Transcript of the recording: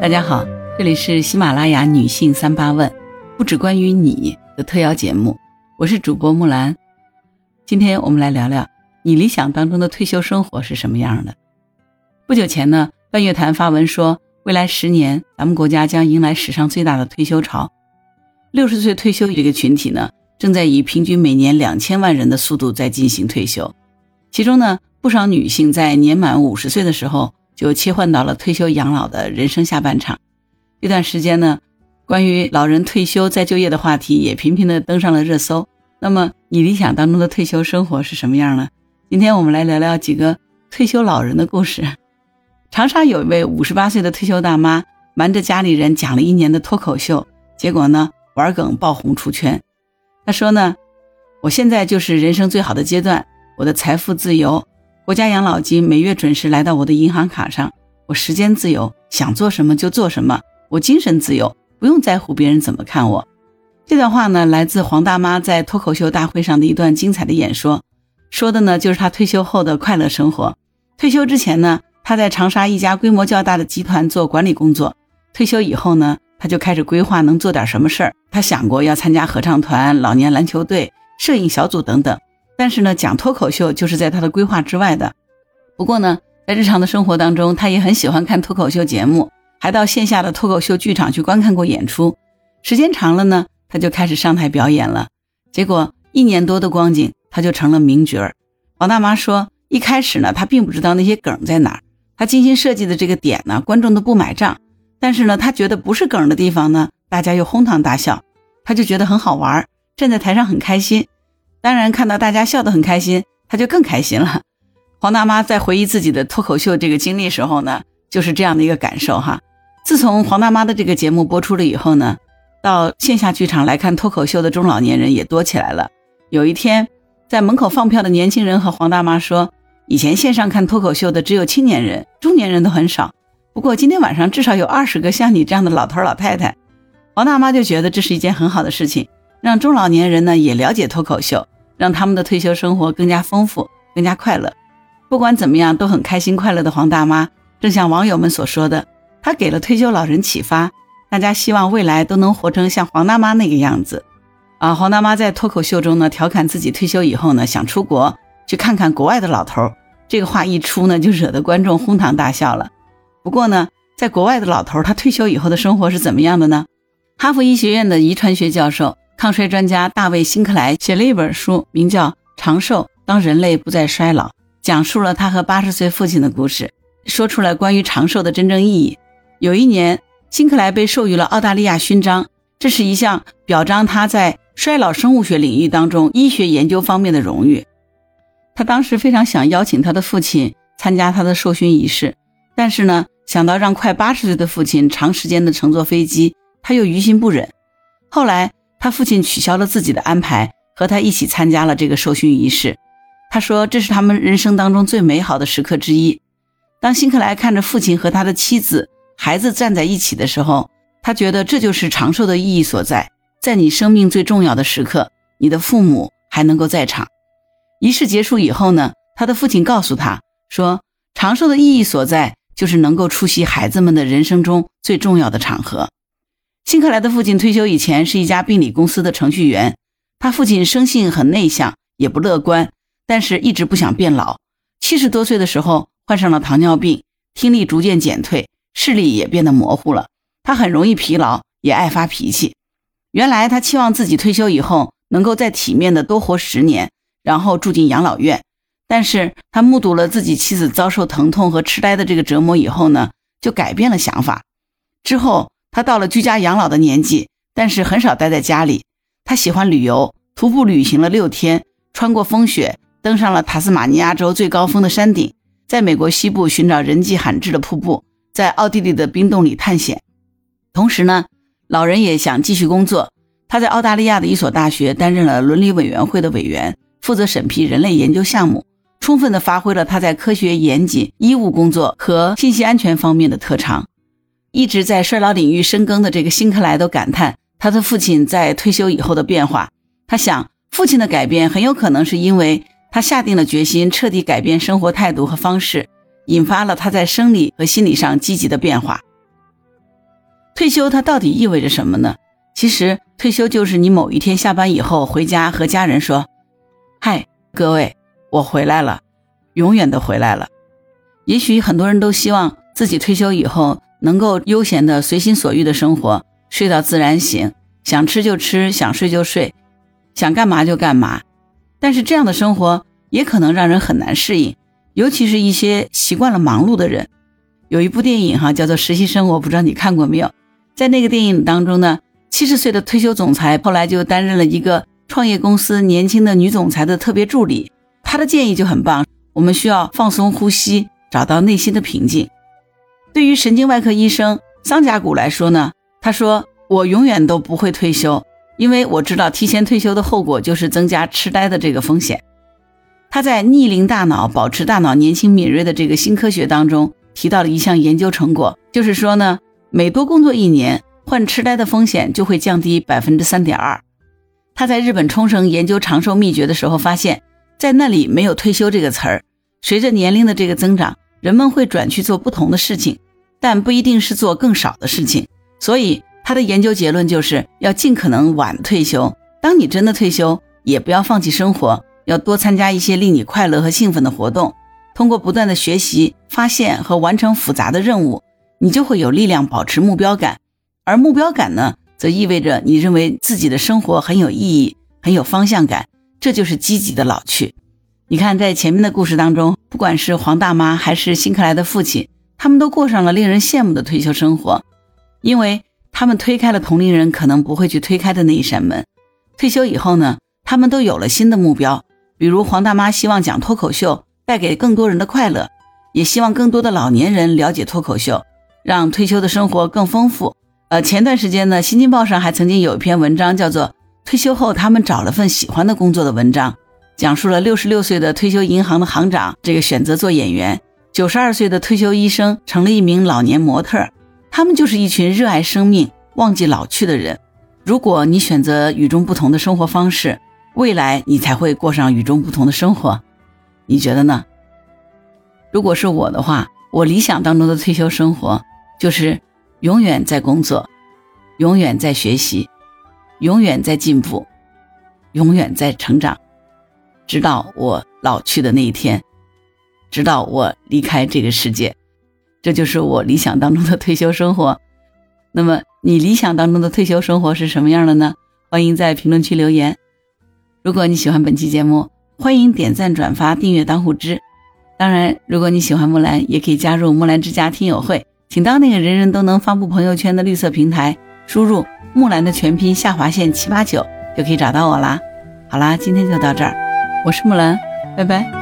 大家好，这里是喜马拉雅女性三八问，不只关于你的特邀节目，我是主播木兰。今天我们来聊聊你理想当中的退休生活是什么样的。不久前呢，半月谈发文说，未来十年咱们国家将迎来史上最大的退休潮，六十岁退休这个群体呢，正在以平均每年两千万人的速度在进行退休，其中呢，不少女性在年满五十岁的时候。就切换到了退休养老的人生下半场。这段时间呢，关于老人退休再就业的话题也频频的登上了热搜。那么，你理想当中的退休生活是什么样呢？今天我们来聊聊几个退休老人的故事。长沙有一位五十八岁的退休大妈，瞒着家里人讲了一年的脱口秀，结果呢，玩梗爆红出圈。她说呢，我现在就是人生最好的阶段，我的财富自由。国家养老金每月准时来到我的银行卡上，我时间自由，想做什么就做什么，我精神自由，不用在乎别人怎么看我。这段话呢，来自黄大妈在脱口秀大会上的一段精彩的演说，说的呢就是她退休后的快乐生活。退休之前呢，她在长沙一家规模较大的集团做管理工作；退休以后呢，她就开始规划能做点什么事儿。她想过要参加合唱团、老年篮球队、摄影小组等等。但是呢，讲脱口秀就是在他的规划之外的。不过呢，在日常的生活当中，他也很喜欢看脱口秀节目，还到线下的脱口秀剧场去观看过演出。时间长了呢，他就开始上台表演了。结果一年多的光景，他就成了名角儿。王大妈说，一开始呢，他并不知道那些梗在哪儿，他精心设计的这个点呢，观众都不买账。但是呢，他觉得不是梗的地方呢，大家又哄堂大笑，他就觉得很好玩，站在台上很开心。当然，看到大家笑得很开心，他就更开心了。黄大妈在回忆自己的脱口秀这个经历时候呢，就是这样的一个感受哈。自从黄大妈的这个节目播出了以后呢，到线下剧场来看脱口秀的中老年人也多起来了。有一天，在门口放票的年轻人和黄大妈说：“以前线上看脱口秀的只有青年人，中年人都很少。不过今天晚上至少有二十个像你这样的老头老太太。”黄大妈就觉得这是一件很好的事情。让中老年人呢也了解脱口秀，让他们的退休生活更加丰富、更加快乐。不管怎么样，都很开心快乐的黄大妈，正像网友们所说的，她给了退休老人启发。大家希望未来都能活成像黄大妈那个样子。啊，黄大妈在脱口秀中呢调侃自己退休以后呢想出国去看看国外的老头，这个话一出呢就惹得观众哄堂大笑了。不过呢，在国外的老头他退休以后的生活是怎么样的呢？哈佛医学院的遗传学教授。抗衰专家大卫·辛克莱写了一本书，名叫《长寿：当人类不再衰老》，讲述了他和八十岁父亲的故事，说出了关于长寿的真正意义。有一年，辛克莱被授予了澳大利亚勋章，这是一项表彰他在衰老生物学领域当中医学研究方面的荣誉。他当时非常想邀请他的父亲参加他的授勋仪式，但是呢，想到让快八十岁的父亲长时间的乘坐飞机，他又于心不忍。后来。他父亲取消了自己的安排，和他一起参加了这个授勋仪式。他说：“这是他们人生当中最美好的时刻之一。”当辛克莱看着父亲和他的妻子、孩子站在一起的时候，他觉得这就是长寿的意义所在。在你生命最重要的时刻，你的父母还能够在场。仪式结束以后呢，他的父亲告诉他说：“长寿的意义所在，就是能够出席孩子们的人生中最重要的场合。”辛克莱的父亲退休以前是一家病理公司的程序员。他父亲生性很内向，也不乐观，但是一直不想变老。七十多岁的时候患上了糖尿病，听力逐渐减退，视力也变得模糊了。他很容易疲劳，也爱发脾气。原来他期望自己退休以后能够再体面的多活十年，然后住进养老院。但是他目睹了自己妻子遭受疼痛和痴呆的这个折磨以后呢，就改变了想法。之后。他到了居家养老的年纪，但是很少待在家里。他喜欢旅游，徒步旅行了六天，穿过风雪，登上了塔斯马尼亚州最高峰的山顶，在美国西部寻找人迹罕至的瀑布，在奥地利的冰洞里探险。同时呢，老人也想继续工作。他在澳大利亚的一所大学担任了伦理委员会的委员，负责审批人类研究项目，充分的发挥了他在科学严谨、医务工作和信息安全方面的特长。一直在衰老领域深耕的这个辛克莱都感叹他的父亲在退休以后的变化。他想，父亲的改变很有可能是因为他下定了决心彻底改变生活态度和方式，引发了他在生理和心理上积极的变化。退休它到底意味着什么呢？其实退休就是你某一天下班以后回家和家人说：“嗨，各位，我回来了，永远的回来了。”也许很多人都希望自己退休以后能够悠闲的随心所欲的生活，睡到自然醒，想吃就吃，想睡就睡，想干嘛就干嘛。但是这样的生活也可能让人很难适应，尤其是一些习惯了忙碌的人。有一部电影哈，叫做《实习生活》，不知道你看过没有？在那个电影当中呢，七十岁的退休总裁后来就担任了一个创业公司年轻的女总裁的特别助理。他的建议就很棒，我们需要放松呼吸，找到内心的平静。对于神经外科医生桑贾古来说呢，他说：“我永远都不会退休，因为我知道提前退休的后果就是增加痴呆的这个风险。”他在逆龄大脑保持大脑年轻敏锐的这个新科学当中。提到了一项研究成果，就是说呢，每多工作一年，患痴呆的风险就会降低百分之三点二。他在日本冲绳研究长寿秘诀的时候发现，在那里没有退休这个词儿。随着年龄的这个增长，人们会转去做不同的事情，但不一定是做更少的事情。所以他的研究结论就是要尽可能晚退休。当你真的退休，也不要放弃生活，要多参加一些令你快乐和兴奋的活动。通过不断的学习、发现和完成复杂的任务，你就会有力量保持目标感。而目标感呢，则意味着你认为自己的生活很有意义、很有方向感。这就是积极的老去。你看，在前面的故事当中，不管是黄大妈还是辛克莱的父亲，他们都过上了令人羡慕的退休生活，因为他们推开了同龄人可能不会去推开的那一扇门。退休以后呢，他们都有了新的目标，比如黄大妈希望讲脱口秀。带给更多人的快乐，也希望更多的老年人了解脱口秀，让退休的生活更丰富。呃，前段时间呢，《新京报》上还曾经有一篇文章，叫做《退休后他们找了份喜欢的工作》的文章，讲述了六十六岁的退休银行的行长这个选择做演员，九十二岁的退休医生成了一名老年模特，他们就是一群热爱生命、忘记老去的人。如果你选择与众不同的生活方式，未来你才会过上与众不同的生活。你觉得呢？如果是我的话，我理想当中的退休生活就是永远在工作，永远在学习，永远在进步，永远在成长，直到我老去的那一天，直到我离开这个世界，这就是我理想当中的退休生活。那么，你理想当中的退休生活是什么样的呢？欢迎在评论区留言。如果你喜欢本期节目，欢迎点赞、转发、订阅当户知。当然，如果你喜欢木兰，也可以加入木兰之家听友会，请到那个人人都能发布朋友圈的绿色平台，输入木兰的全拼下划线七八九，就可以找到我啦。好啦，今天就到这儿，我是木兰，拜拜。